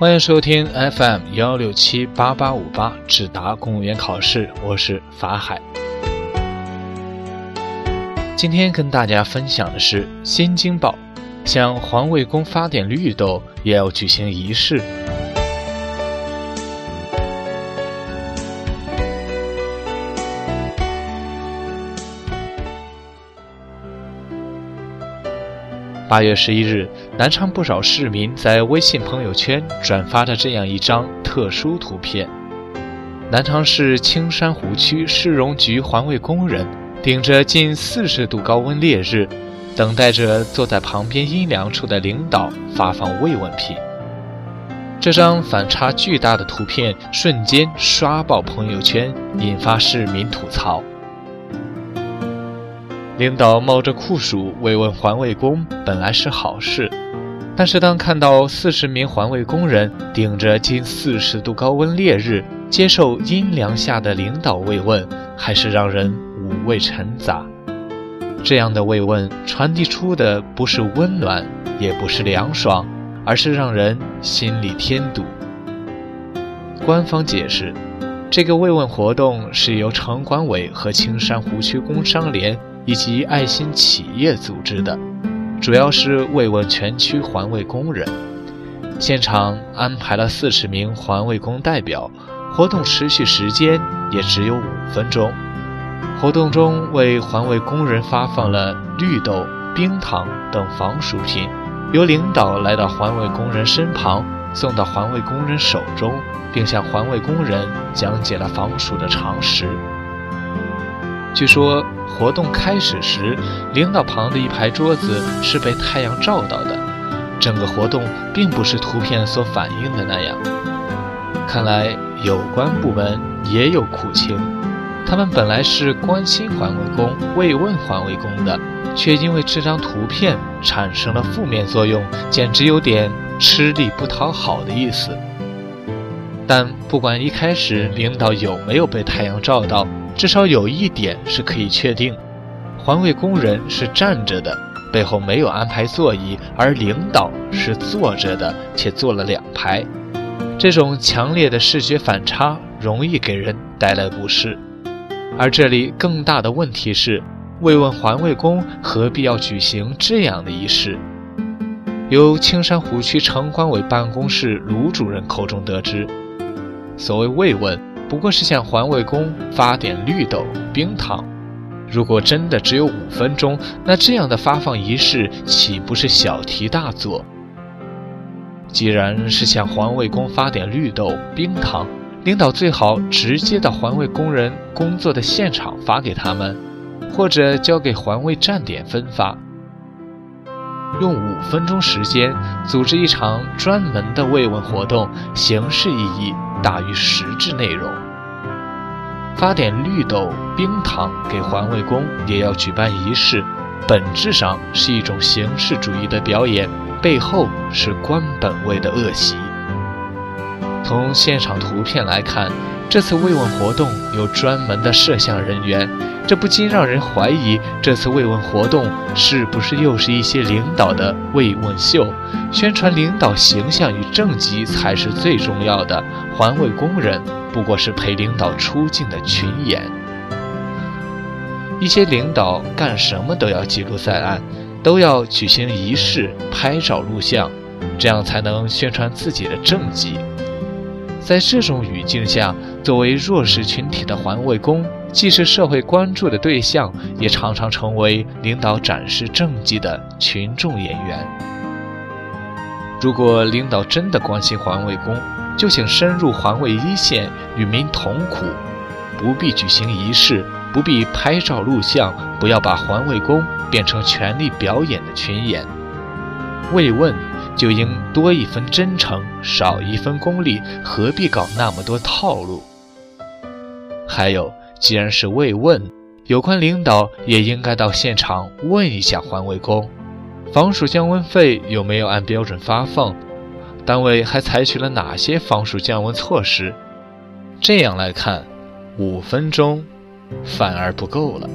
欢迎收听 FM 幺六七八八五八智达公务员考试，我是法海。今天跟大家分享的是新京报，向环卫工发点绿豆也要举行仪式。八月十一日，南昌不少市民在微信朋友圈转发了这样一张特殊图片：南昌市青山湖区市容局环卫工人顶着近四十度高温烈日，等待着坐在旁边阴凉处的领导发放慰问品。这张反差巨大的图片瞬间刷爆朋友圈，引发市民吐槽。领导冒着酷暑慰问环卫工本来是好事，但是当看到四十名环卫工人顶着近四十度高温烈日接受阴凉下的领导慰问，还是让人五味陈杂。这样的慰问传递出的不是温暖，也不是凉爽，而是让人心里添堵。官方解释，这个慰问活动是由城管委和青山湖区工商联。以及爱心企业组织的，主要是慰问全区环卫工人。现场安排了四十名环卫工代表，活动持续时间也只有五分钟。活动中为环卫工人发放了绿豆、冰糖等防暑品，由领导来到环卫工人身旁，送到环卫工人手中，并向环卫工人讲解了防暑的常识。据说活动开始时，领导旁的一排桌子是被太阳照到的，整个活动并不是图片所反映的那样。看来有关部门也有苦情，他们本来是关心环卫工、慰问环卫工的，却因为这张图片产生了负面作用，简直有点吃力不讨好的意思。但不管一开始领导有没有被太阳照到，至少有一点是可以确定：环卫工人是站着的，背后没有安排座椅；而领导是坐着的，且坐了两排。这种强烈的视觉反差容易给人带来不适。而这里更大的问题是，慰问环卫工何必要举行这样的仪式？由青山湖区城管委办公室卢主任口中得知，所谓慰问。不过是向环卫工发点绿豆、冰糖。如果真的只有五分钟，那这样的发放仪式岂不是小题大做？既然是向环卫工发点绿豆、冰糖，领导最好直接到环卫工人工作的现场发给他们，或者交给环卫站点分发。用五分钟时间组织一场专门的慰问活动，形式意义。大于实质内容。发点绿豆、冰糖给环卫工，也要举办仪式，本质上是一种形式主义的表演，背后是官本位的恶习。从现场图片来看。这次慰问活动有专门的摄像人员，这不禁让人怀疑，这次慰问活动是不是又是一些领导的慰问秀？宣传领导形象与政绩才是最重要的，环卫工人不过是陪领导出镜的群演。一些领导干什么都要记录在案，都要举行仪式、拍照录像，这样才能宣传自己的政绩。在这种语境下，作为弱势群体的环卫工，既是社会关注的对象，也常常成为领导展示政绩的群众演员。如果领导真的关心环卫工，就请深入环卫一线，与民同苦，不必举行仪式，不必拍照录像，不要把环卫工变成权力表演的群演。慰问。就应多一分真诚，少一分功利，何必搞那么多套路？还有，既然是慰问，有关领导也应该到现场问一下环卫工，防暑降温费有没有按标准发放？单位还采取了哪些防暑降温措施？这样来看，五分钟反而不够了。